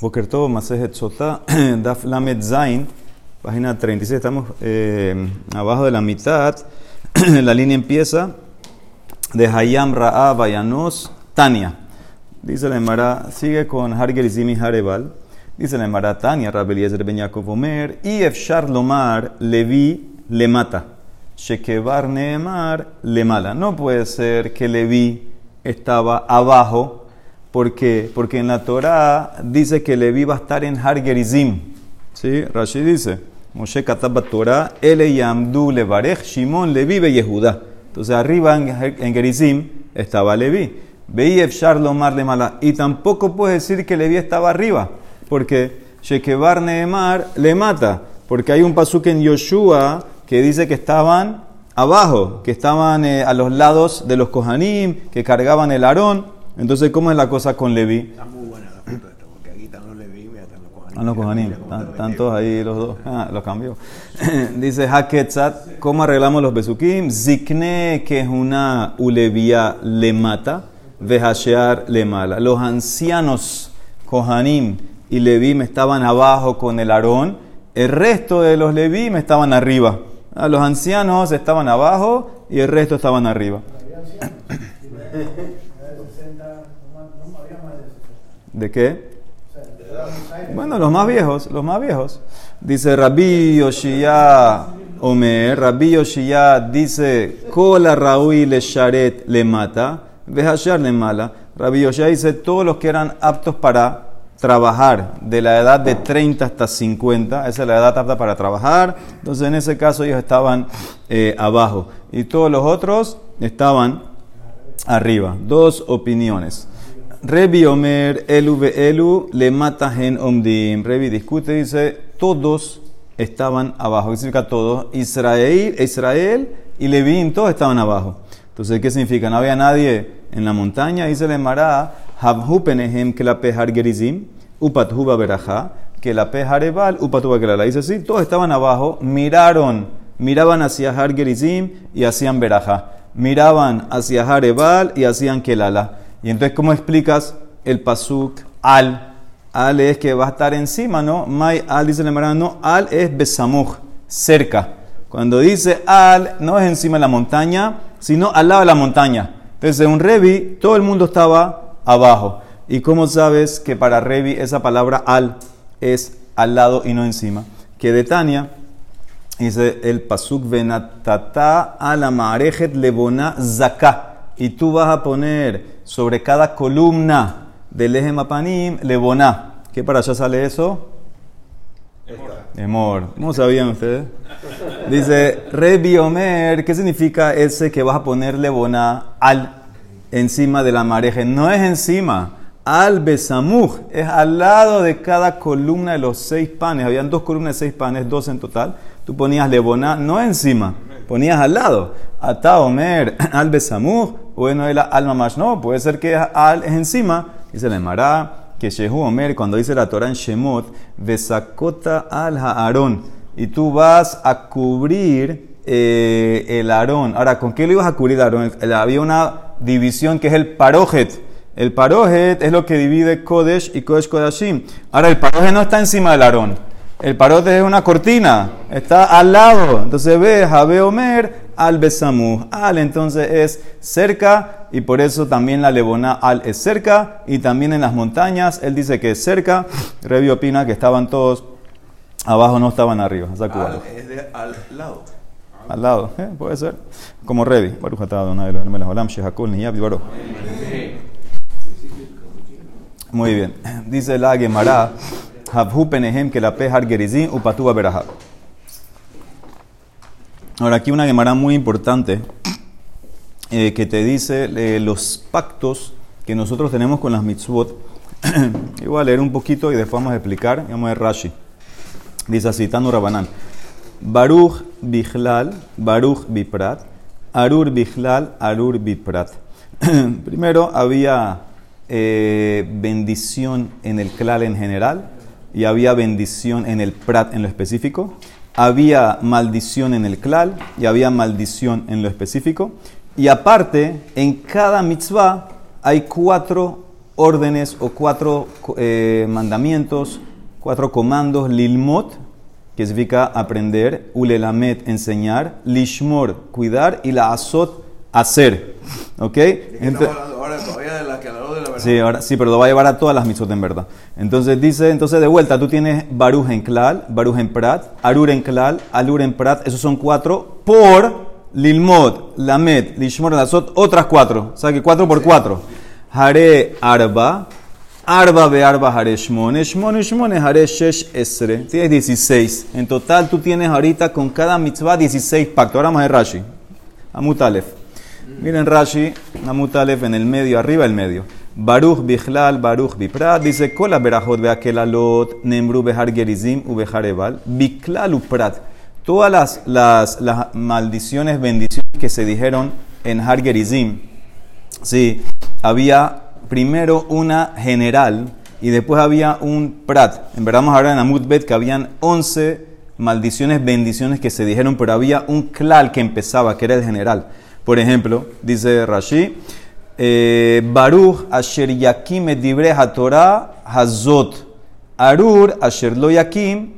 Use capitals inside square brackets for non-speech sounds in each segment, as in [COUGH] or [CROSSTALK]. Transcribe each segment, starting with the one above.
Boker Tov, Masejet Sotá, [CLEARS THROAT] Daf Lamed Zain, página 36, estamos eh, abajo de la mitad, [CLEARS THROAT] la línea empieza de Hayam Ra'a Bayanos Tania. Dice la Emara, sigue con Harger Zimi Harebal, dice la Emara Tania, Rabeliezer Ben Yaakov Omer, y Efshar Lomar Levi le mata, Shekebar Neemar le mala. No puede ser que Levi estaba abajo ¿Por qué? Porque en la Torah dice que Levi va a estar en Har Gerizim. ¿Sí? Rashi dice, Moshe Kataba Torah, Ele Yamdu Levarech, Shimon Levi Be Yehuda. Entonces arriba en, Gerizim estaba Levi. Veí Efshar Lomar le mala. Y tampoco puede decir que Levi estaba arriba. Porque Shekebar Nehemar le mata. Porque hay un pasuk en Yoshua que dice que estaban abajo, que estaban eh, a los lados de los Kohanim, que cargaban el Aarón. Entonces, ¿cómo es la cosa con Levi? Está muy buena la puta esta, porque aquí están los Levi y están los Kohanim. Ah, los Kohanim, están todos ahí los dos. Ah, los cambió. [LAUGHS] Dice Haketzat, ¿cómo arreglamos los besukim? Zikne, que es una ulevía, le mata, vehashear le mala. Los ancianos Kohanim y Levi estaban abajo con el Aarón, el resto de los Levi estaban arriba. Ah, los ancianos estaban abajo y el resto estaban arriba. [COUGHS] [COUGHS] [COUGHS] ¿De qué? Bueno, los más viejos, los más viejos. Dice Rabbi Yoshia Omer, Rabbi Yoshia dice, Kola Raúl le Sharet le mata, Vejashar le mala. Rabbi Yoshia dice, todos los que eran aptos para trabajar de la edad de 30 hasta 50, esa es la edad apta para trabajar, entonces en ese caso ellos estaban eh, abajo y todos los otros estaban arriba. Dos opiniones. Rebi Omer, Elu Elu, le mata gen omdim. Rebi discute, dice, todos estaban abajo. ¿Qué significa todos? Israel, Israel y Levín, todos estaban abajo. Entonces, ¿qué significa? No había nadie en la montaña. Dice le Mará, Habhu penehem que la pejar gerizim, upathuba beraja, que la pejar ebal, upatuba que la Dice, sí, todos estaban abajo, miraron, miraban hacia Har Gerizim y hacían beraja. Miraban hacia Harebal y hacían Kelala. Y entonces, ¿cómo explicas el pasuk al? Al es que va a estar encima, ¿no? Mai al dice el no, al es besamuj, cerca. Cuando dice al, no es encima de la montaña, sino al lado de la montaña. Entonces, en un Revi, todo el mundo estaba abajo. ¿Y cómo sabes que para Revi esa palabra al es al lado y no encima? Que de Tania dice el pasuk venatata a la marejet lebona zaka. Y tú vas a poner sobre cada columna del eje Mapanim, Leboná. ¿Qué para allá sale eso? Emor. ¿Cómo sabían ustedes? Dice, Rebi Omer, ¿qué significa ese que vas a poner Leboná al encima de la mareje? No es encima. Al Besamuj es al lado de cada columna de los seis panes. Habían dos columnas de seis panes, dos en total. Tú ponías Leboná, no encima, ponías al lado. Ata Omer, [CLEARS THROAT] al Besamuj bueno, el alma más no, puede ser que al es encima, dice la Emara, que Shehu Omer, cuando dice la Torah en Shemot, Besakota al Aarón, y tú vas a cubrir eh, el Aarón. Ahora, ¿con qué lo ibas a cubrir Aarón? Había una división que es el Parojet. El Parojet es lo que divide Kodesh y Kodesh Kodashim. Ahora, el Parojet no está encima del Aarón. El Parojet es una cortina, está al lado. Entonces ve Jabe Omer al Besamu. Al entonces es cerca y por eso también la Lebona al es cerca y también en las montañas él dice que es cerca. Revi opina que estaban todos abajo, no estaban arriba. Al es de al lado. Al lado, ¿eh? puede ser. Como Revi. Muy bien. Dice la Gemara, Ahora, aquí una Gemara muy importante eh, que te dice eh, los pactos que nosotros tenemos con las mitzvot. [CLEARS THROAT] y voy a leer un poquito y después vamos a explicar. Vamos a ver Rashi. Dice así, Tanu Rabanán. Baruch Bichlal, Baruch Biprat, Arur Bichlal, Arur Biprat. [CLEARS THROAT] Primero había eh, bendición en el klal en general y había bendición en el prat en lo específico había maldición en el klal y había maldición en lo específico. Y aparte, en cada mitzvah hay cuatro órdenes o cuatro eh, mandamientos, cuatro comandos, lilmot, que significa aprender, ulelamet, enseñar, lishmor, cuidar, y la azot, hacer. ¿Ok? Hablando ahora todavía de la que de. Sí, ahora, sí, pero lo va a llevar a todas las mitzvot en verdad. Entonces dice, entonces de vuelta, tú tienes Baruj en Klal, Baruj en Prat, Arur en Klal, Alur en Prat, esos son cuatro por Lilmod, Lamed, Lishmor, Lazot, otras cuatro. O sea que cuatro por cuatro. Hare Arba, Arba be Arba Hare Shmone, Shmone, Shmone, Hare Shesh Esre. Tienes 16. En total tú tienes ahorita con cada mitzvah 16 pactos. Ahora vamos a ver Rashi. Amutalef. Miren Rashi, Amutalef en el medio, arriba el medio. Baruch Bichlal, Baruch Biprat, dice, Kola Berajot Beakelalot, Nembru Behar Gerizim, Ubeharebal, Biklal Uprat. Todas las, las, maldiciones, bendiciones que se dijeron en Har Gerizim, sí, había primero una general y después había un Prat. En verdad vamos a hablar en Amutbet que habían 11 maldiciones, bendiciones que se dijeron, pero había un klal que empezaba, que era el general. Por ejemplo, dice Rashi, Baruch asher yakim et dibre Torah hazot. Arur asher lo yakim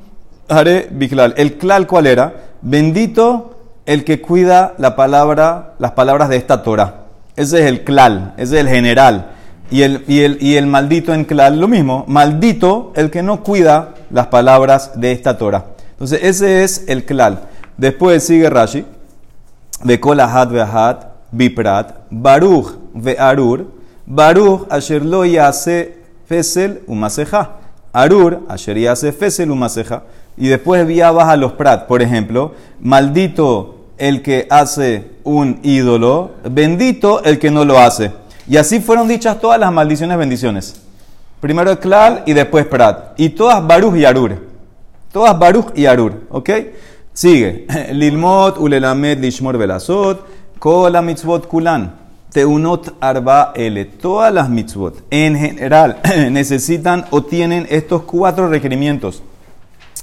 hare biklal. El klal, ¿cuál era? Bendito el que cuida la palabra, las palabras de esta Torah. Ese es el klal, ese es el general. Y el, y, el, y el maldito en klal, lo mismo. Maldito el que no cuida las palabras de esta Torah. Entonces, ese es el klal. Después sigue Rashi. Bekol ahad ve'ahad biprat. Baruch ve'arur. Baruch asher lo yase fesel umaseja. Arur asher fesel umaseja. Y después vía baja los prat. Por ejemplo, maldito el que hace un ídolo. Bendito el que no lo hace. Y así fueron dichas todas las maldiciones bendiciones. Primero klal y después prat. Y todas baruch y arur. Todas Baruch y Arur, ¿ok? Sigue. [LAUGHS] Lilmot, Ulelamed, Lishmor, Velasot, Kola mitzvot kulan. Teunot arba ele. Todas las mitzvot en general [CLEARS THROAT] necesitan o tienen estos cuatro requerimientos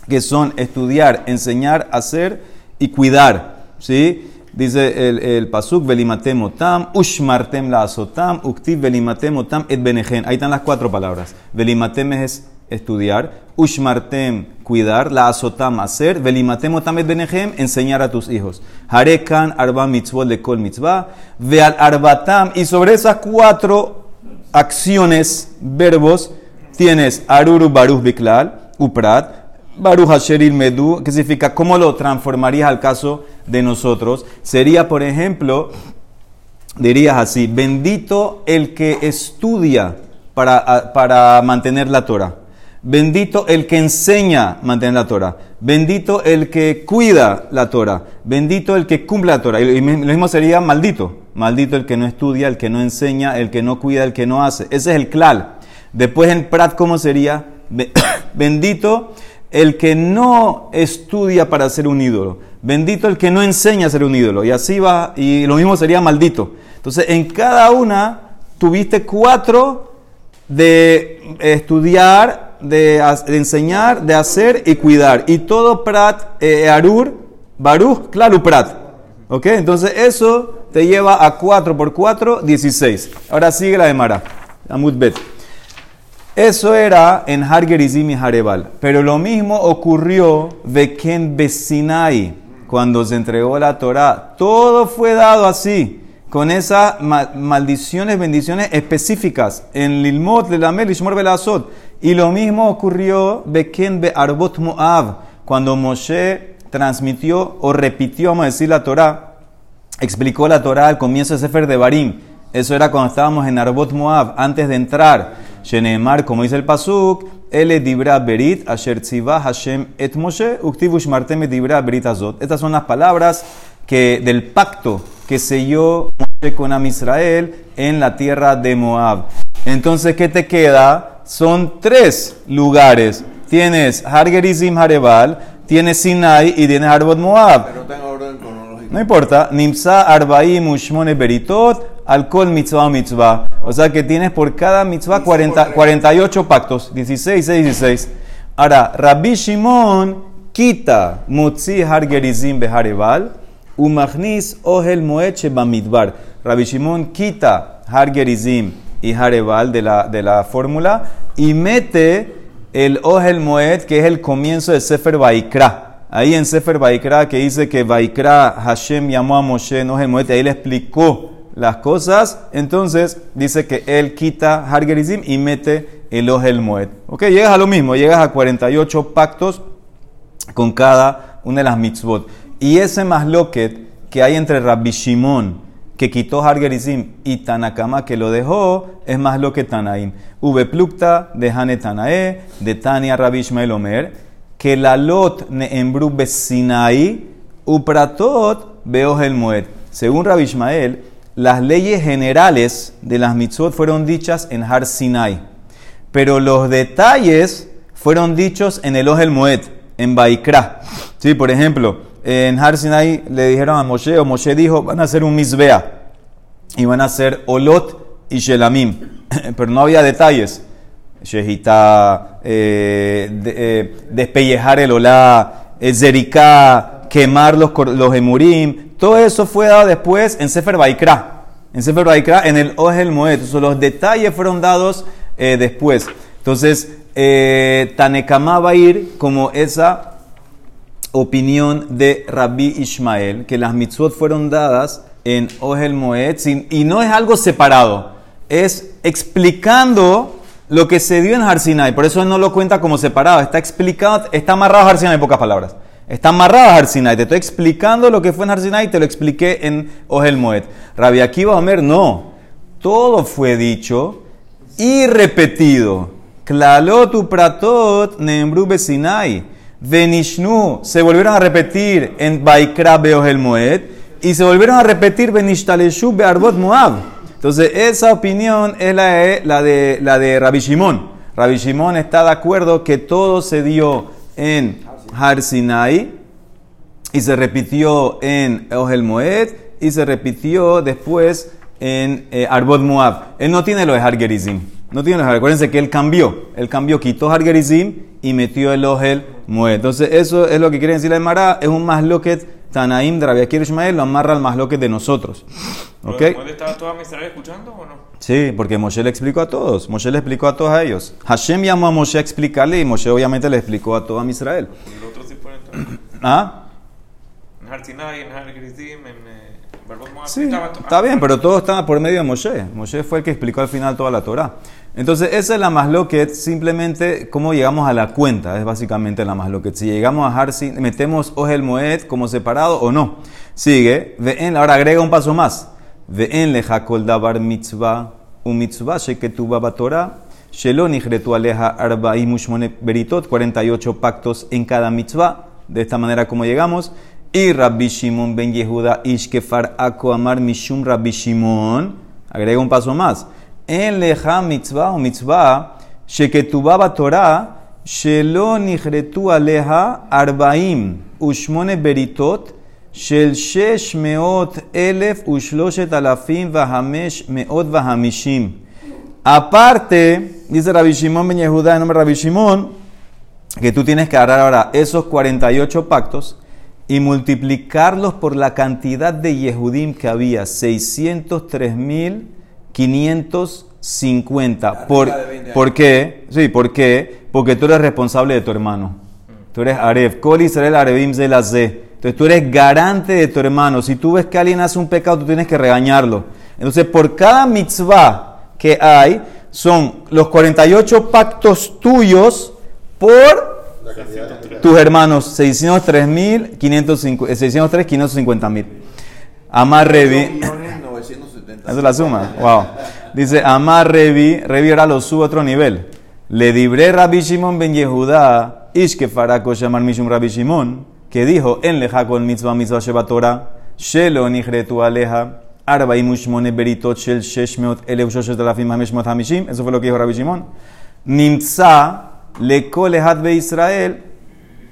que son estudiar, enseñar, hacer y cuidar. ¿Sí? Dice el, el pasuk, velimatem otam, ushmartem la asotam, uktiv velimatem otam et benejen. Ahí están las cuatro palabras. Velimatem es estudiar, ushmartem, cuidar, la azotam, hacer, velimatem otam et benejem, enseñar a tus hijos. Harekan arba mitzvot de kol mitzvah, veal arbatam, y sobre esas cuatro acciones, verbos, tienes aruru baruch biklal, uprat, baruch asheril medu, que significa cómo lo transformarías al caso de nosotros. Sería, por ejemplo, dirías así, bendito el que estudia para, para mantener la Torah. Bendito el que enseña a mantener la Torah. Bendito el que cuida la Torah. Bendito el que cumple la Torah. Y lo mismo sería maldito. Maldito el que no estudia, el que no enseña, el que no cuida, el que no hace. Ese es el klal. Después en Prat, ¿cómo sería? [COUGHS] Bendito el que no estudia para ser un ídolo. Bendito el que no enseña a ser un ídolo. Y así va. Y lo mismo sería maldito. Entonces, en cada una tuviste cuatro de estudiar, de, enseñar, de hacer y cuidar. Y todo Prat, eh, Arur, Baruch, claro, Prat. ¿Ok? Entonces eso te lleva a 4 por 4, 16. Ahora sigue la de Mara. Amud Bet. Eso era en Har Gerizim y Harebal. Pero lo mismo ocurrió de Ken Besinai, cuando se entregó la Torah. Todo fue dado así con esas maldiciones, bendiciones específicas en Lilmot, Lelamel, Lishmor, Belazot. Y lo mismo ocurrió Beken Be Arbot Moab, cuando Moshe transmitió o repitió, a decir, la Torah, explicó la Torah al comienzo de Sefer de Barim. Eso era cuando estábamos en Arbot Moab, antes de entrar. Shenemar, como dice el Pasuk, Ele dibra berit, asher Hashem et Moshe, uktivush martem dibra berit azot. Estas son las palabras que, del pacto que selló Moshe con Am Israel en la tierra de Moab. Entonces, ¿qué te queda? Son tres lugares. Tienes Har Gerizim Harebal, tienes Sinai y tienes Arbot Moab. Pero está en orden cronológico. No importa. Nimsa Arbaim Ushmone Beritot, Alcohol Mitzvah Mitzvah. O sea que tienes por cada mitzvah 40, 48 pactos. 16, 6, 16. Ahora, Rabbi Shimon quita Mutzi Har Gerizim Beharebal. Umachnis Ohel Moeche Bamidbar. Rabbi Shimon quita Har Gerizim y Harebal de la, de la fórmula y mete el Ohel Moed, que es el comienzo de Sefer Baikra. Ahí en Sefer Baikra que dice que Baikra Hashem llamó a Moshe en Ohel Moed, ahí le explicó las cosas. Entonces dice que él quita Hargerizim y mete el Ohel Moed. Ok, llegas a lo mismo, llegas a 48 pactos con cada una de las mitzvot. Y ese masloket que hay entre Rabbi Shimon, que quitó Hargerizim, y Tanakama, que lo dejó, es más lo que Tanaim. V plukta de Hane Tanae, de Tania Rabbi Ishmael Omer, que la lot neembru besinai, upratot veo el moed. Según Rabbi Ishmael, las leyes generales de las mitzvot fueron dichas en Har Sinai, pero los detalles fueron dichos en el Ohel Moed, en Baikra. Sí, por ejemplo, en Har Sinai le dijeron a Moshe, o Moshe dijo, van a hacer un misbea, y van a hacer Olot y Shelamim, [LAUGHS] pero no había detalles. Shehita, eh, eh, despellejar el olá, eh, zeriká, quemar los, los emurim, todo eso fue dado después en Sefer Baikra. En Sefer Baikra, en el Ohel Moed. los detalles fueron dados después. Entonces, eh, Tanekama va a ir como esa opinión de Rabbi Ishmael, que las mitzvot fueron dadas en Ohel Moed, y no es algo separado, es explicando lo que se dio en Harsinai. Por eso él no lo cuenta como separado, está explicado, está amarrado a Harsinai en pocas palabras. Está amarrado a Harsinai. Te estoy explicando lo que fue en Harsinai y te lo expliqué en Ohel Moed. Rabbi Akiva Omer, no. Todo fue dicho y repetido. Klalotu pratot nembru besinai. Venishnu se volvieron a repetir en Baikra Ohel Moed y se volvieron a repetir Benishtaleshu Bearbot Moab. Entonces, esa opinión es la de, la de, la de Rabbi Shimon. Rabbi Shimon está de acuerdo que todo se dio en Har Sinai y se repitió en Ohel Moed y se repitió después en eh, Arbot Moab. Él no tiene lo de Har Gerizim. No tiene de Acuérdense que él cambió. Él cambió, quitó Har Gerizim y metió el Ohel Moed. Entonces, eso es lo que quiere decir la Emara. Es un masloket Tanaim de Rabbi Ishmael lo amarra al masloket de nosotros. ¿Ok? estaba toda Israel escuchando o no? Sí, porque Moshe le explicó a todos. Moshe le explicó a todos a ellos. Hashem llamó a Moshe a explicarle y Moshe obviamente le explicó a todo a Israel. ¿Y los otros sí fueron entonces? ¿Ah? En Hartinai, en Har Gerizim, en... Eh, Sí, está bien, pero todo estaba por medio de Moshe. Moshe fue el que explicó al final toda la Torah. Entonces, esa es la masloquet, simplemente cómo llegamos a la cuenta, es básicamente la masloquet. Si llegamos a Harsi, metemos Ohel Moed como separado o no. Sigue, en, ahora agrega un paso más. en leja kol davar mitzvah, un mitzvah sheketuba Torah, shelo nihretu aleja arba'im ushmone beritot, 48 pactos en cada mitzvah. De esta manera como llegamos. Y Rabbi Shimon ben Yehuda ishkefar ako amar mishum Rabbi Shimon. Agrega un paso más en leja mitzvah o mitzvah, sheketubaba Torah, shelo nihretu aleja arbaim ushmone beritot, shel shesh meot elef ushloshet alafim vahamesh meot vahamishim. Aparte, dice Rabbi Shimon ben Yehuda, en nombre de Rabbi Shimon, que tú tienes que agarrar ahora esos 48 pactos y multiplicarlos por la cantidad de Yehudim que había, 603 mil 550. ¿Por, ¿Por qué? Sí, ¿por qué? Porque tú eres responsable de tu hermano. Tú eres Aref. Kol Israel Arevim Entonces tú eres garante de tu hermano. Si tú ves que alguien hace un pecado, tú tienes que regañarlo. Entonces, por cada mitzvah que hay, son los 48 pactos tuyos por tus hermanos. 603 mil, 603, 550 mil. Amar Revi. Esa es la suma. Wow. Dice, Amar Revi, Revi ahora lo sube a otro nivel. Le dibré Rabbi Shimon ben Yehuda, Ishke Farako Shamar Mishum Rabbi Shimon, que dijo, en leja con mitzvah mitzvah sheba Torah, Shelo nihretu aleja, Arba y Mushmone beritot shel sheshmeot eleu shoshet alafim hameshmot hamishim. Eso fue lo que dijo Rabbi Shimon. Nimtza le kolehad be Israel,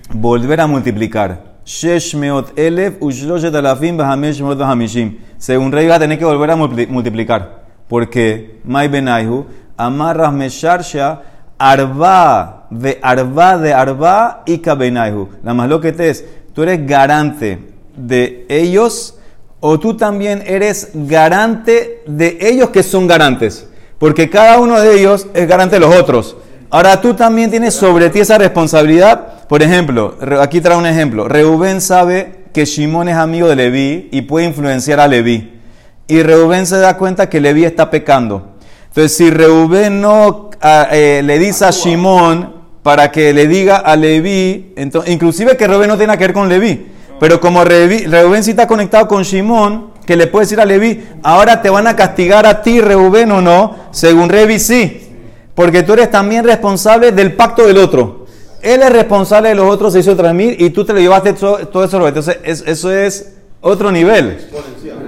volver a multiplicar. Sheshmeot elef ushloshet alafim hameshmot hamishim según Rey va a tener que volver a multiplicar. Porque Mai Benaihu, amarras mesharsha, arba de arba de arba y kabenaihu. La más lo que te es, tú eres garante de ellos o tú también eres garante de ellos que son garantes. Porque cada uno de ellos es garante de los otros. Ahora tú también tienes sobre ti esa responsabilidad. Por ejemplo, aquí trae un ejemplo. Reubén sabe que Shimón es amigo de Leví y puede influenciar a Leví. Y Reubén se da cuenta que Leví está pecando. Entonces, si Reubén no ah, eh, le dice a Shimón para que le diga a Leví, entonces, inclusive que Reubén no tenga que ver con Leví, pero como Revi- Reubén sí está conectado con Shimón, que le puede decir a Leví, ahora te van a castigar a ti, Reubén o no, según Revi sí, porque tú eres también responsable del pacto del otro. Él es responsable de los otros 600 mil y tú te lo llevaste todo, todo eso. Entonces, es- eso es otro nivel.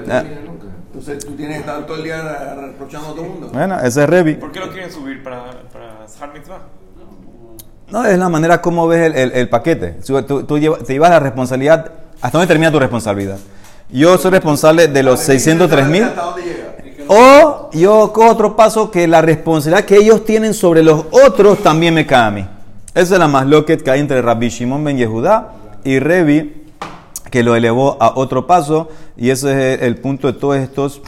Ah, Entonces tú tienes que estar todo el día reprochando a todo el mundo. Bueno, ese es Revi. ¿Por qué lo quieren subir para, para Mitzvah? No, es la manera como ves el, el- el paquete. Tú, tú- tú llevas- te llevas la responsabilidad. ¿Hasta dónde termina tu responsabilidad? Yo soy responsable de los 603 mil. ¿Hasta dónde llega? O yo cojo otro paso que la responsabilidad que ellos tienen sobre los otros también me cae a mí. Esa es la más loquet que hay entre Rabbi Shimon ben Yehudá y Revi, que lo elevó a otro paso. Y ese es el punto de todos estos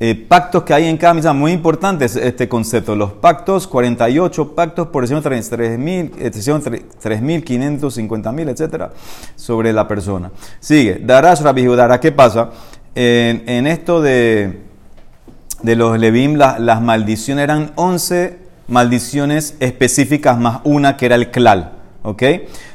eh, pactos que hay en cada misa. Muy importante es este concepto. Los pactos, 48 pactos por 3.000, eh, 3.500, 50.000, etcétera, sobre la persona. Sigue. Darash Rabbi Yehudá. ¿qué pasa? En, esto de de los Levim, la- las maldiciones eran 11 maldiciones específicas más una que era el klal. ¿Ok?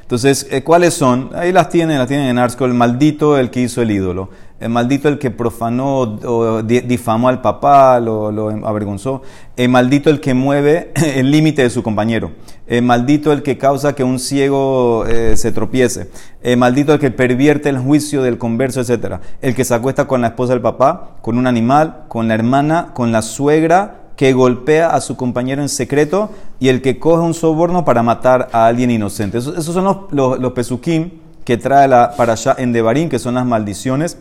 Entonces, eh, ¿cuáles son? Ahí las tienen, las tienen en Arsco. El maldito, el que hizo el ídolo. El maldito, el que profanó o di- difamó al papá, lo, lo avergonzó. El maldito, el que mueve [LAUGHS] el límite de su compañero. El maldito, el que causa que un ciego eh, se tropiece. El maldito, el que pervierte el juicio del converso, etc. El que se acuesta con la esposa del papá, con un animal, con la hermana, con la suegra, que golpea a su compañero en secreto y el que coge un soborno para matar a alguien inocente. Esos, esos son los, los, los pesukim que trae la para en Devarim, que son las maldiciones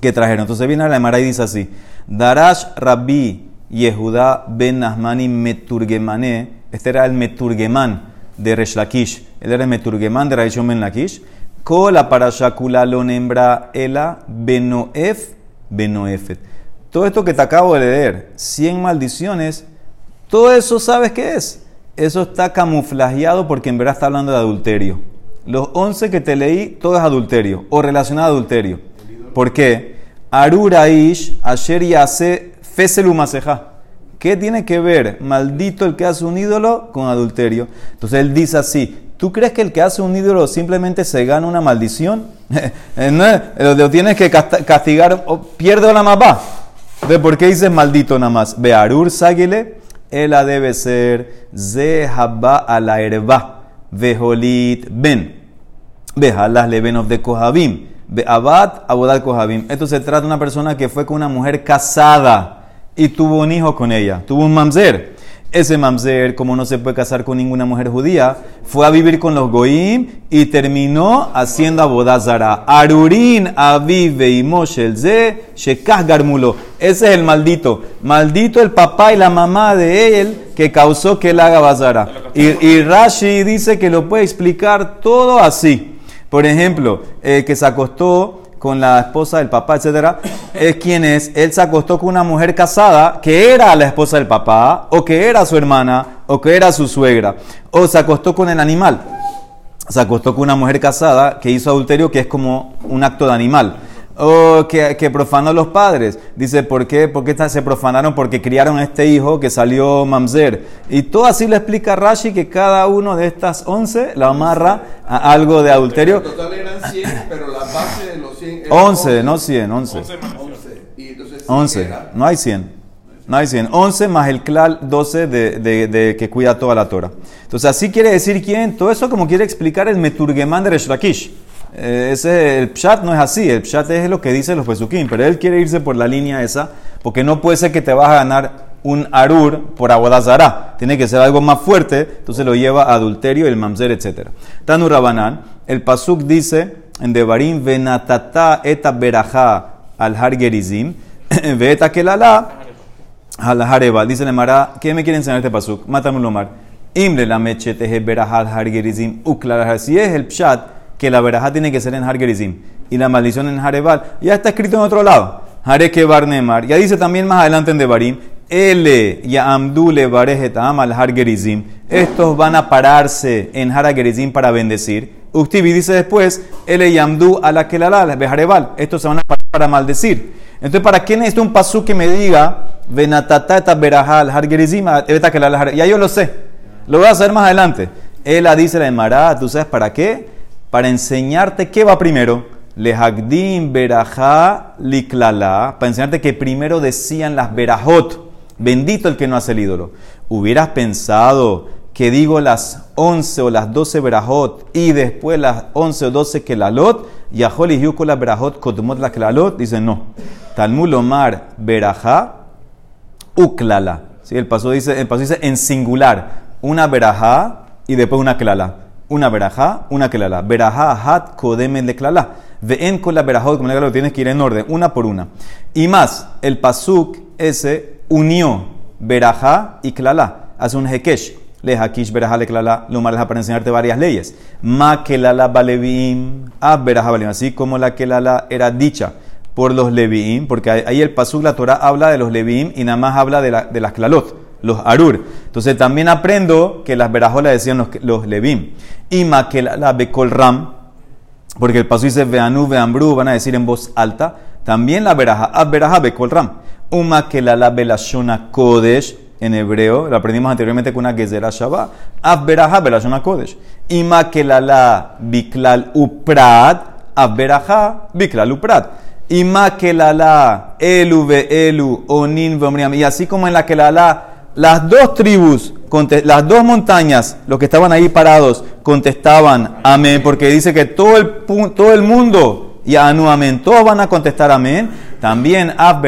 que trajeron. Entonces viene a la Emara y dice así: Darash Rabbi Yehuda ben Nahmani Meturgemane. Este era el Meturgeman de Resh Lakish. Él era el Meturgeman de Raishon ben Lakish. Kola para Shakula lo nembra ela benoef benoefet. Todo esto que te acabo de leer, 100 maldiciones, todo eso sabes qué es. Eso está camuflajeado porque en verdad está hablando de adulterio. Los 11 que te leí, todo es adulterio o relacionado a adulterio. ¿Por qué? Aruraish, Asher Yase, Feselu Maseja. ¿Qué tiene que ver maldito el que hace un ídolo con adulterio? Entonces él dice así, ¿tú crees que el que hace un ídolo simplemente se gana una maldición? [LAUGHS] Eh, no, lo tienes que castigar, o pierde la va. ¿De por qué dices maldito nada más? Ve Arur Sagile, ella debe ser Zehaba a la herba, Vejolit Ben. Vejalas Levenov de Kohabim. Ve Abad Abodal Kohabim. Esto se trata de una persona que fue con una mujer casada y tuvo un hijo con ella. Tuvo un mamzer. Ese mamzer, como no se puede casar con ninguna mujer judía, fue a vivir con los goim y terminó haciendo abodazara. Arurin avive y moshel ze shekah garmulo. Ese es el maldito. Maldito el papá y la mamá de él que causó que él haga bazara. Y, y Rashi dice que lo puede explicar todo así. Por ejemplo, el que se acostó con la esposa del papá, etcétera, es quien es. Él se acostó con una mujer casada que era la esposa del papá, o que era su hermana, o que era su suegra, o se acostó con el animal. Se acostó con una mujer casada que hizo adulterio, que es como un acto de animal. O que, que profanó a los padres. Dice, ¿por qué? ¿Por qué se profanaron? Porque criaron a este hijo que salió mamzer. Y todo así le explica Rashi que cada uno de estas 11 la amarra a algo de adulterio. En total eran 100, pero la base de los 100 era 11, no 100, 11. 11 maldiciones. 11. Y entonces sí 11, era- no hay 100. No hay 100. 11 más el clal 12 de, de- de que cuida toda la Torah. Entonces, así quiere decir quién. Todo eso como quiere explicar el Meturgemán de Resh Lakish. Eh, ese, el Pshat no es así. El Pshat es lo que dicen los Pesukim. Pero él quiere irse por la línea esa. Porque no puede ser que te vas a ganar un Arur por Abodazara. Tiene que ser algo más fuerte. Entonces lo lleva a adulterio, el Mamzer, etc. Tanu Rabanán. El Pasuk dice en Devarim Venatata eta berajá al har gerizim. [LAUGHS] Veta al hareba. Dice la Mara, ¿qué me quiere enseñar este pasuk? Mátame Lomar. Imre la mechete he berajá al har gerizim. Uklar Si es el pshat que la berajá tiene que ser en har gerizim y la maldición en harebal, ya está escrito en otro lado. Hare que bar nemar. Ya dice también más adelante en Devarim, Ele Yamdu Levarejetam al Har. Estos van a pararse en Har Gerizim para bendecir. Uktivi dice después, Ele Yamdu a la Kelala, Bejarebal. Estos se van a parar para maldecir. Entonces, ¿para qué necesito un pasú que me diga, Venatatata Berajal Har? Ya yo lo sé. Lo voy a hacer más adelante. Ella dice la Emara, ¿tú sabes para qué? Para enseñarte qué va primero. Lehagdim berajá liklala. Para enseñarte que primero decían las berajot. Bendito el que no hace el ídolo. Hubieras pensado que digo las 11 o las 12 berajot y después las 11 o 12 kelalot. Yahol y la berajot kotmot la kelalot. Dice no. Talmud Omar berajá uklala. ¿Sí? El, paso dice, el paso dice en singular. Una berajá y después una klala. Una berajá, una klala. Berajá, hat, kodemen de klala. en con la berajá, como lo tienes que ir en orden, una por una. Y más, el pasuk ese unió berajá y klala. Hace un hekesh. Le hakish berajá le klala. Lo para enseñarte varias leyes. Ma kelala balevim. Ab berajá balevim. Así como la kelala era dicha por los leviim, porque ahí el pasuk, la Torah habla de los leviim y nada más habla de, la, de las klalot los arur. Entonces también aprendo que las verajolas decían los, los levim. Y la bekol ram, porque el paso dice veanu, veambru, van a decir en voz alta. También la veraja, ab veraja bekol ram. Uma la belashona kodesh, en hebreo, lo aprendimos anteriormente con una gezerah shabbat. Ab veraja belashona kodesh. Ima la la biklal uprat, ab veraja biklal uprat. Ima la elu ve elu onin ve Y así como en la que la la las dos tribus, las dos montañas, los que estaban ahí parados, contestaban amén, porque dice que todo el, mundo, y anu amén, todos van a contestar amén. También Ab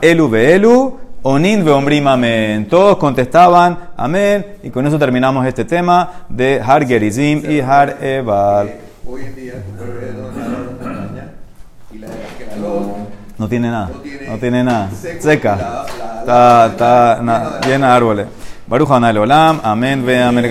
Elu Elu, Onin Veombrim amén. Todos contestaban amén, y con eso terminamos este tema de Har Gerizim y Har Ebal. Hoy en día, no tiene nada, no tiene nada, seca. Está, está llena de árboles. Baruch Olam, amén, ve amén,